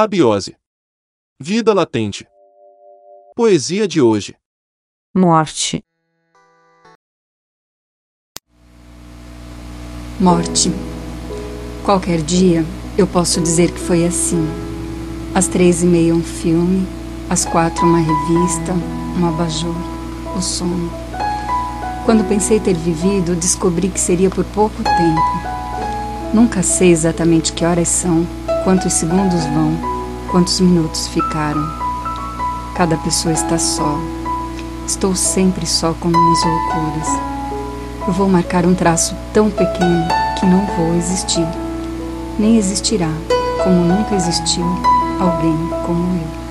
Abiose. Vida latente. Poesia de hoje. morte, Morte. Qualquer dia eu posso dizer que foi assim. Às três e meia um filme, às quatro uma revista, um abajur, o sono. Quando pensei ter vivido, descobri que seria por pouco tempo. Nunca sei exatamente que horas são, quantos segundos vão, quantos minutos ficaram. Cada pessoa está só. Estou sempre só com minhas loucuras. Eu vou marcar um traço tão pequeno que não vou existir. Nem existirá, como nunca existiu, alguém como eu.